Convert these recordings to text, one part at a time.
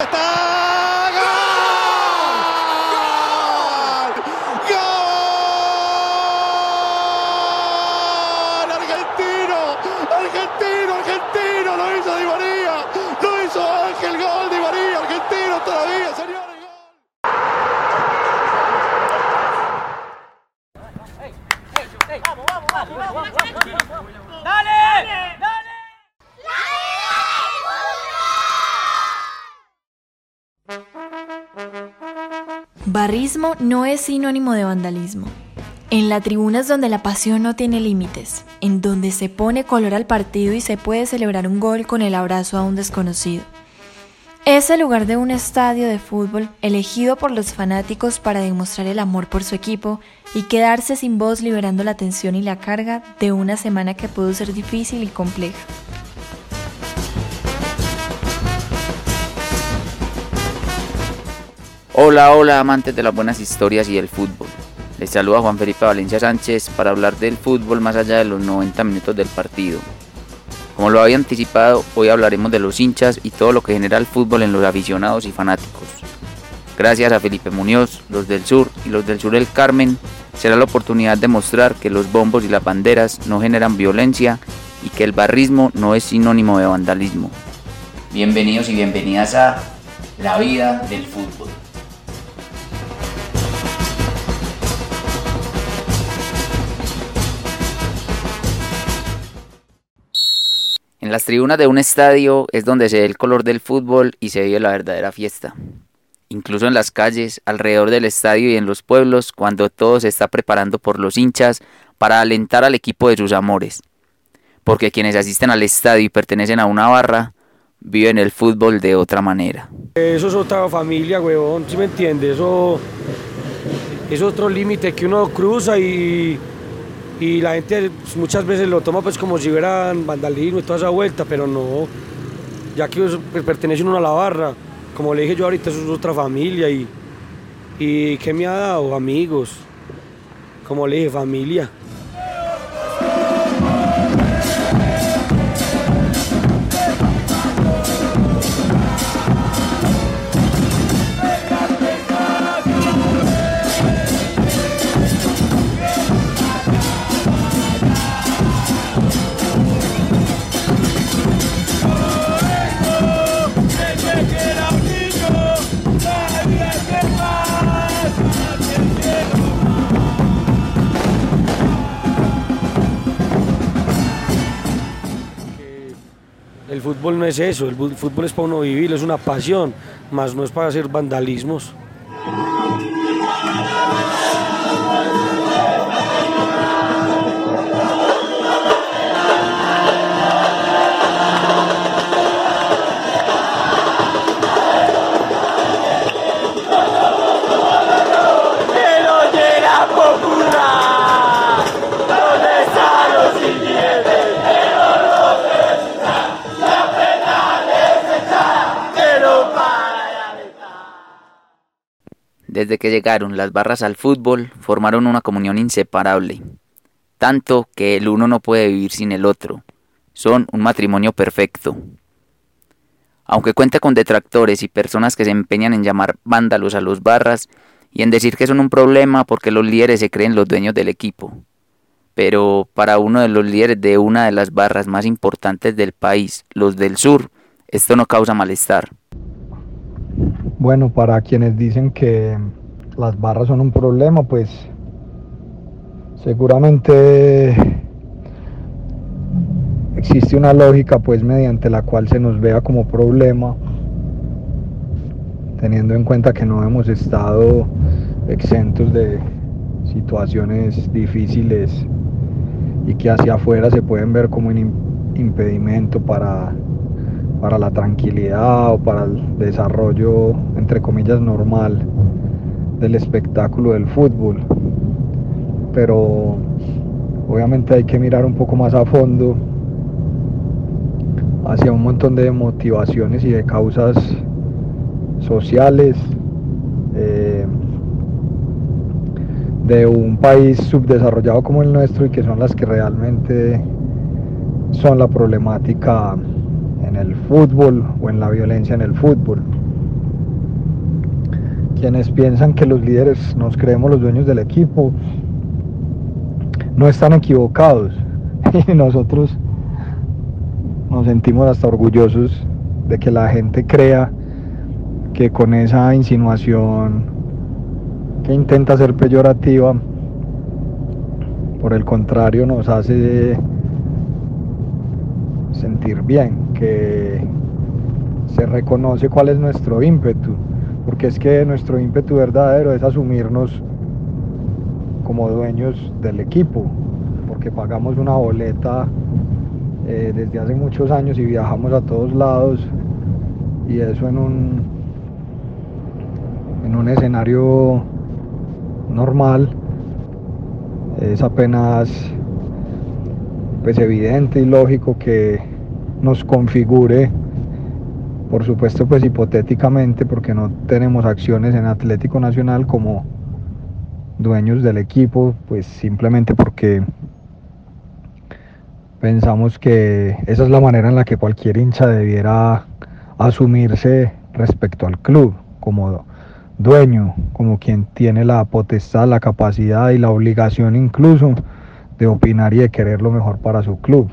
Barrismo no es sinónimo de vandalismo. En la tribuna es donde la pasión no tiene límites, en donde se pone color al partido y se puede celebrar un gol con el abrazo a un desconocido. Es el lugar de un estadio de fútbol elegido por los fanáticos para demostrar el amor por su equipo y quedarse sin voz liberando la tensión y la carga de una semana que pudo ser difícil y compleja. Hola, hola amantes de las buenas historias y el fútbol. Les saluda Juan Felipe Valencia Sánchez para hablar del fútbol más allá de los 90 minutos del partido. Como lo había anticipado, hoy hablaremos de los hinchas y todo lo que genera el fútbol en los aficionados y fanáticos. Gracias a Felipe Muñoz, los del sur y los del sur del Carmen, será la oportunidad de mostrar que los bombos y las banderas no generan violencia y que el barrismo no es sinónimo de vandalismo. Bienvenidos y bienvenidas a La vida del fútbol. En las tribunas de un estadio es donde se ve el color del fútbol y se vive la verdadera fiesta. Incluso en las calles, alrededor del estadio y en los pueblos, cuando todo se está preparando por los hinchas para alentar al equipo de sus amores. Porque quienes asisten al estadio y pertenecen a una barra, viven el fútbol de otra manera. Eso es otra familia, huevón, ¿sí me entiendes? Eso es otro límite que uno cruza y y la gente muchas veces lo toma pues como si hubieran vandalismo y toda esa vuelta, pero no, ya que pertenece uno a la barra, como le dije yo ahorita, eso es otra familia y, y ¿qué me ha dado? Amigos, como le dije, familia. El fútbol no es eso, el fútbol es para uno vivir, es una pasión, más no es para hacer vandalismos. Desde que llegaron las barras al fútbol, formaron una comunión inseparable, tanto que el uno no puede vivir sin el otro. Son un matrimonio perfecto. Aunque cuenta con detractores y personas que se empeñan en llamar vándalos a los barras y en decir que son un problema porque los líderes se creen los dueños del equipo. Pero para uno de los líderes de una de las barras más importantes del país, los del sur, esto no causa malestar. Bueno, para quienes dicen que las barras son un problema, pues seguramente existe una lógica pues mediante la cual se nos vea como problema, teniendo en cuenta que no hemos estado exentos de situaciones difíciles y que hacia afuera se pueden ver como un impedimento para para la tranquilidad o para el desarrollo, entre comillas, normal del espectáculo del fútbol. Pero obviamente hay que mirar un poco más a fondo hacia un montón de motivaciones y de causas sociales eh, de un país subdesarrollado como el nuestro y que son las que realmente son la problemática en el fútbol o en la violencia en el fútbol. quienes piensan que los líderes nos creemos los dueños del equipo, no están equivocados. Y nosotros nos sentimos hasta orgullosos de que la gente crea que con esa insinuación que intenta ser peyorativa, por el contrario nos hace sentir bien, que se reconoce cuál es nuestro ímpetu, porque es que nuestro ímpetu verdadero es asumirnos como dueños del equipo, porque pagamos una boleta eh, desde hace muchos años y viajamos a todos lados y eso en un en un escenario normal es apenas pues evidente y lógico que nos configure por supuesto pues hipotéticamente porque no tenemos acciones en Atlético Nacional como dueños del equipo pues simplemente porque pensamos que esa es la manera en la que cualquier hincha debiera asumirse respecto al club como dueño, como quien tiene la potestad, la capacidad y la obligación incluso de opinar y de querer lo mejor para su club.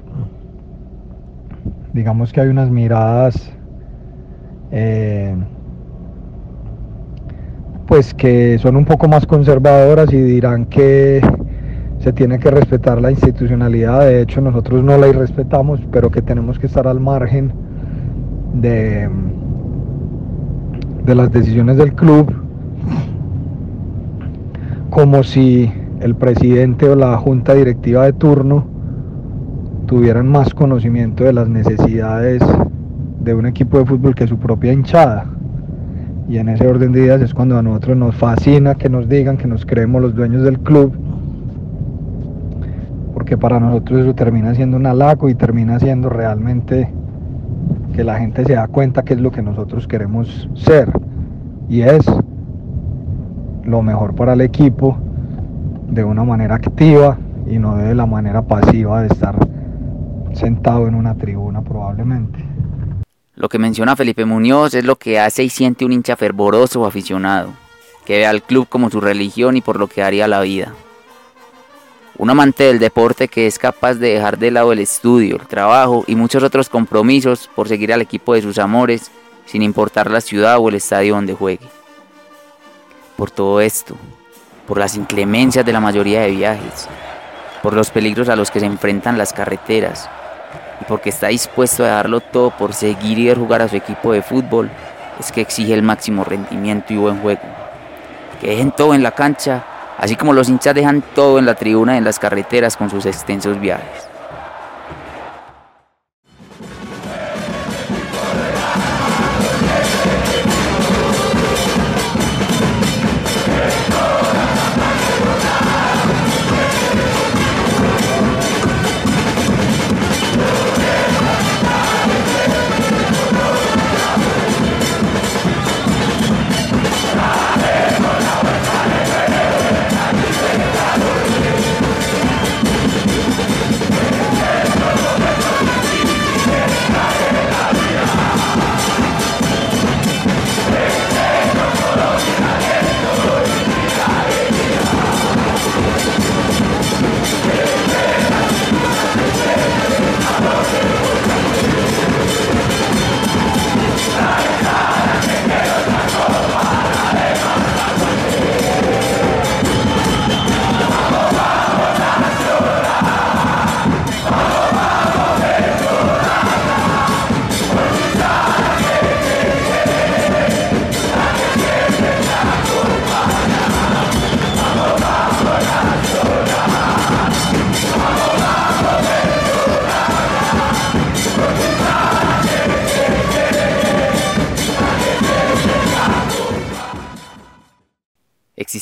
Digamos que hay unas miradas eh, pues que son un poco más conservadoras y dirán que se tiene que respetar la institucionalidad, de hecho nosotros no la irrespetamos, pero que tenemos que estar al margen de, de las decisiones del club, como si el presidente o la junta directiva de turno tuvieran más conocimiento de las necesidades de un equipo de fútbol que su propia hinchada. Y en ese orden de ideas es cuando a nosotros nos fascina que nos digan que nos creemos los dueños del club, porque para nosotros eso termina siendo un halago y termina siendo realmente que la gente se da cuenta que es lo que nosotros queremos ser y es lo mejor para el equipo de una manera activa y no de la manera pasiva de estar sentado en una tribuna probablemente. Lo que menciona Felipe Muñoz es lo que hace y siente un hincha fervoroso o aficionado, que ve al club como su religión y por lo que haría la vida. Un amante del deporte que es capaz de dejar de lado el estudio, el trabajo y muchos otros compromisos por seguir al equipo de sus amores, sin importar la ciudad o el estadio donde juegue. Por todo esto, por las inclemencias de la mayoría de viajes, por los peligros a los que se enfrentan las carreteras, porque está dispuesto a darlo todo por seguir y ver jugar a su equipo de fútbol, es que exige el máximo rendimiento y buen juego. Que dejen todo en la cancha así como los hinchas dejan todo en la tribuna y en las carreteras con sus extensos viajes.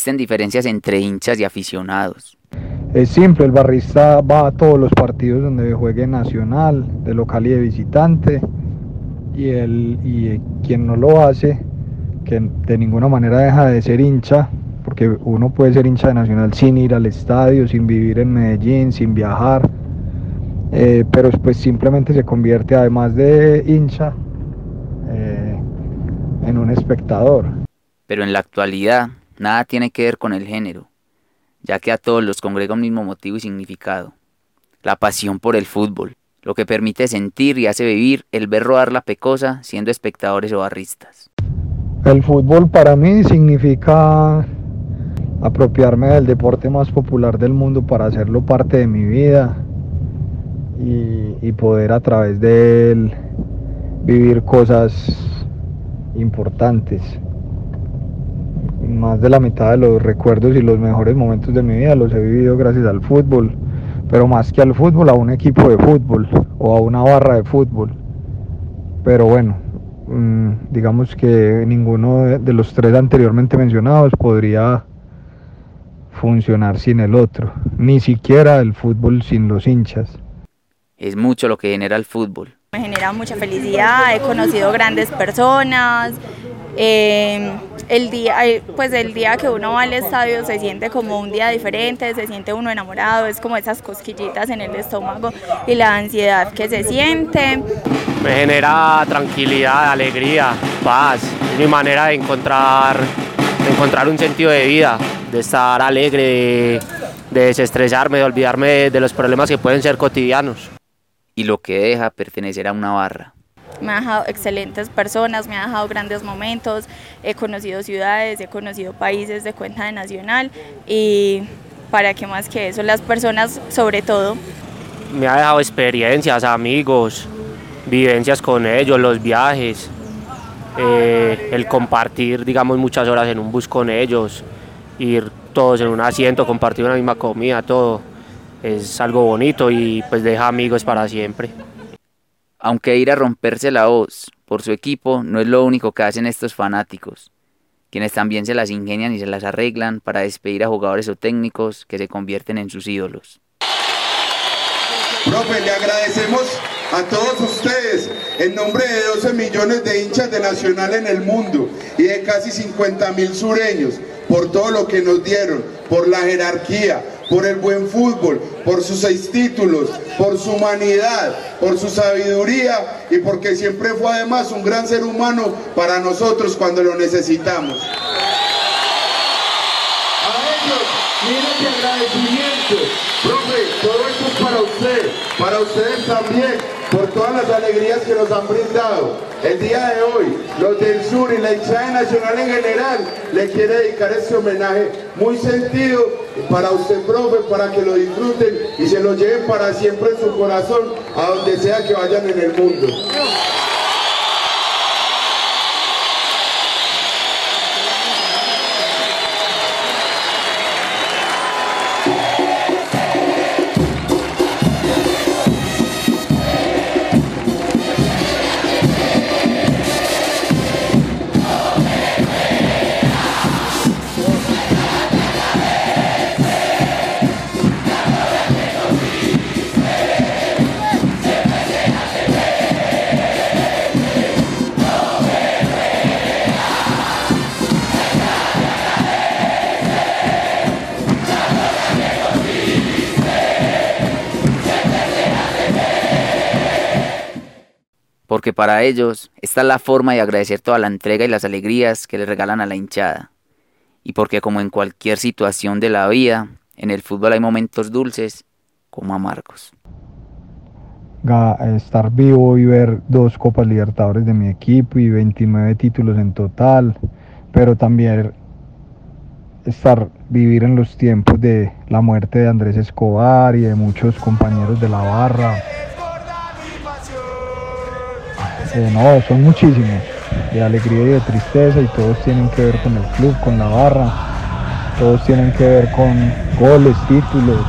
Existen diferencias entre hinchas y aficionados. Es simple, el barrista va a todos los partidos donde juegue nacional, de local y de visitante, y, el, y quien no lo hace, que de ninguna manera deja de ser hincha, porque uno puede ser hincha de nacional sin ir al estadio, sin vivir en Medellín, sin viajar, eh, pero pues simplemente se convierte además de hincha eh, en un espectador Pero en la actualidad nada tiene que ver con el género, ya que a todos los congrega un mismo motivo y significado, la pasión por el fútbol, lo que permite sentir y hace vivir el ver rodar la pecosa siendo espectadores o barristas. El fútbol para mí significa apropiarme del deporte más popular del mundo para hacerlo parte de mi vida y, poder a través de él vivir cosas importantes. Más de la mitad de los recuerdos y los mejores momentos de mi vida los he vivido gracias al fútbol, pero más que al fútbol, a un equipo de fútbol o a una barra de fútbol. Pero bueno, mm, digamos que ninguno de los tres anteriormente mencionados podría funcionar sin el otro, ni siquiera el fútbol sin los hinchas. Es mucho lo que genera el fútbol. Me genera mucha felicidad, he conocido grandes personas. Eh, el día, pues el día que uno va al estadio se siente como un día diferente, se siente uno enamorado, es como esas cosquillitas en el estómago y la ansiedad que se siente. Me genera tranquilidad, alegría, paz, es mi manera de encontrar, de encontrar un sentido de vida de estar alegre, de, desestresarme, de olvidarme de, los problemas que pueden ser cotidianos. Y lo que deja pertenecer a una barra. Me ha dejado excelentes personas, me ha dejado grandes momentos, he conocido ciudades, he conocido países de cuenta de nacional y para qué más que eso, las personas sobre todo. Me ha dejado experiencias, amigos, vivencias con ellos, los viajes, eh, el compartir, digamos, muchas horas en un bus con ellos, ir todos en un asiento, compartir una misma comida, todo. Es algo bonito y pues deja amigos para siempre. Aunque ir a romperse la voz por su equipo no es lo único que hacen estos fanáticos, quienes también se las ingenian y se las arreglan para despedir a jugadores o técnicos que se convierten en sus ídolos. Profe, le agradecemos a todos ustedes en nombre de 12 millones de hinchas de Nacional en el mundo y de casi 50 mil sureños por todo lo que nos dieron, por la jerarquía, por el buen fútbol, por sus seis títulos, por su humanidad, por su sabiduría y porque siempre fue además un gran ser humano para nosotros cuando lo necesitamos. A ellos, miren qué agradecimiento. Profe, todo esto es para usted, para ustedes también, por todas las alegrías que nos han brindado. El día de hoy, los del sur y la hinchada nacional en general le quiere dedicar este homenaje muy sentido para usted, profe, para que lo disfruten y se lo lleven para siempre en su corazón, a donde sea que vayan en el mundo. Porque para ellos esta es la forma de agradecer toda la entrega y las alegrías que le regalan a la hinchada, y porque como en cualquier situación de la vida, en el fútbol hay momentos dulces como amargos. Estar vivo y ver dos Copas Libertadores de mi equipo y 29 títulos en total, pero también estar vivir en los tiempos de la muerte de Andrés Escobar y de muchos compañeros de la barra no, son muchísimos, de alegría y de tristeza y todos tienen que ver con el club, con la barra, todos tienen que ver con goles, títulos,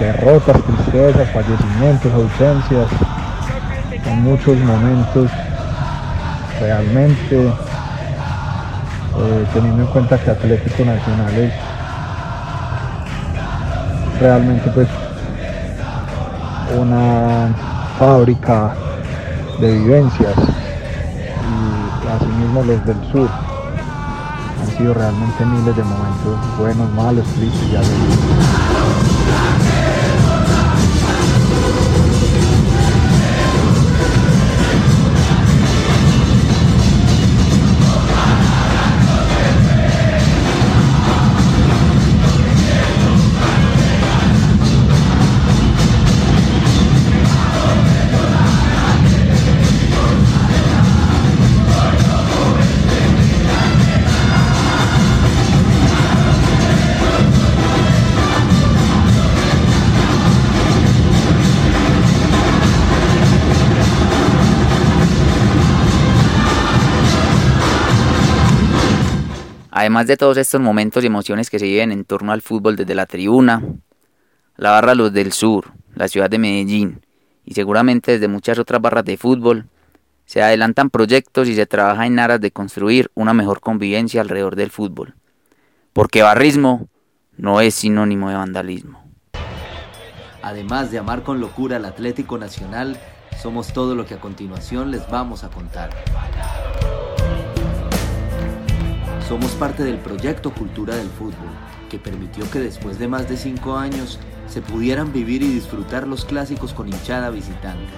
derrotas, tristezas, fallecimientos, ausencias, son muchos momentos realmente, eh, teniendo en cuenta que Atlético Nacional es realmente pues una fábrica de vivencias y asimismo los del sur. Han sido realmente miles de momentos buenos, malos, tristes y. Además de todos estos momentos y emociones que se viven en torno al fútbol desde la tribuna, la barra Luz del Sur, la ciudad de Medellín y seguramente desde muchas otras barras de fútbol, se adelantan proyectos y se trabaja en aras de construir una mejor convivencia alrededor del fútbol. Porque barrismo no es sinónimo de vandalismo. Además de amar con locura al Atlético Nacional, somos todo lo que a continuación les vamos a contar. Somos parte del proyecto Cultura del Fútbol, que permitió que después de más de cinco años se pudieran vivir y disfrutar los clásicos con hinchada visitante.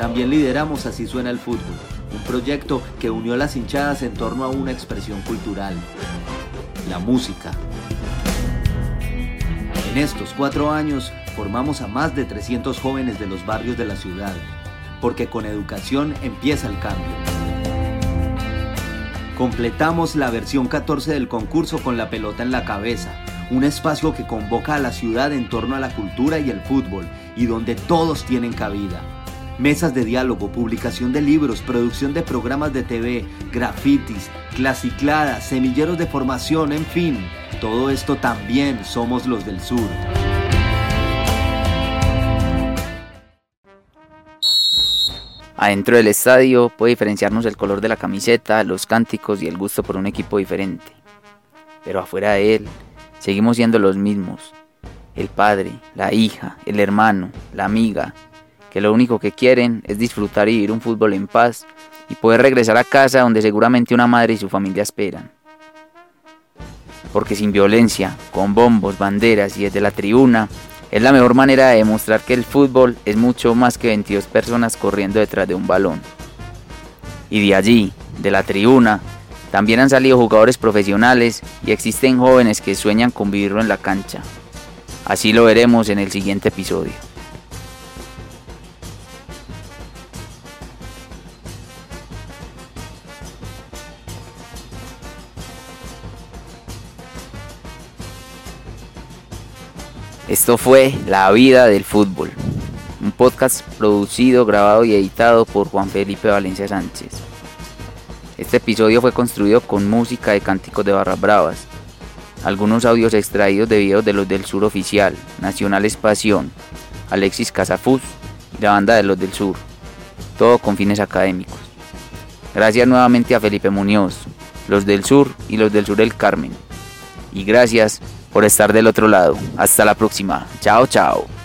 También lideramos Así Suena el Fútbol, un proyecto que unió las hinchadas en torno a una expresión cultural, la música. En estos cuatro años formamos a más de 300 jóvenes de los barrios de la ciudad, porque con educación empieza el cambio. Completamos la versión 14 del concurso con la pelota en la cabeza, un espacio que convoca a la ciudad en torno a la cultura y el fútbol y donde todos tienen cabida. Mesas de diálogo, publicación de libros, producción de programas de TV, grafitis, clasicladas, semilleros de formación, en fin, todo esto también somos los del sur. Adentro del estadio puede diferenciarnos el color de la camiseta, los cánticos y el gusto por un equipo diferente. Pero afuera de él, seguimos siendo los mismos. El padre, la hija, el hermano, la amiga, que lo único que quieren es disfrutar y vivir un fútbol en paz y poder regresar a casa donde seguramente una madre y su familia esperan. Porque sin violencia, con bombos, banderas y desde la tribuna, es la mejor manera de demostrar que el fútbol es mucho más que 22 personas corriendo detrás de un balón. Y de allí, de la tribuna, también han salido jugadores profesionales y existen jóvenes que sueñan con vivirlo en la cancha. Así lo veremos en el siguiente episodio. Esto fue La vida del fútbol, un podcast producido, grabado y editado por Juan Felipe Valencia Sánchez. Este episodio fue construido con música de cánticos de Barras Bravas, algunos audios extraídos de videos de los del Sur Oficial, Nacional Espación, Alexis Casafus y la banda de los del Sur, todo con fines académicos. Gracias nuevamente a Felipe Muñoz, los del Sur y los del Sur del Carmen. Y gracias por estar del otro lado. Hasta la próxima. Chao, chao.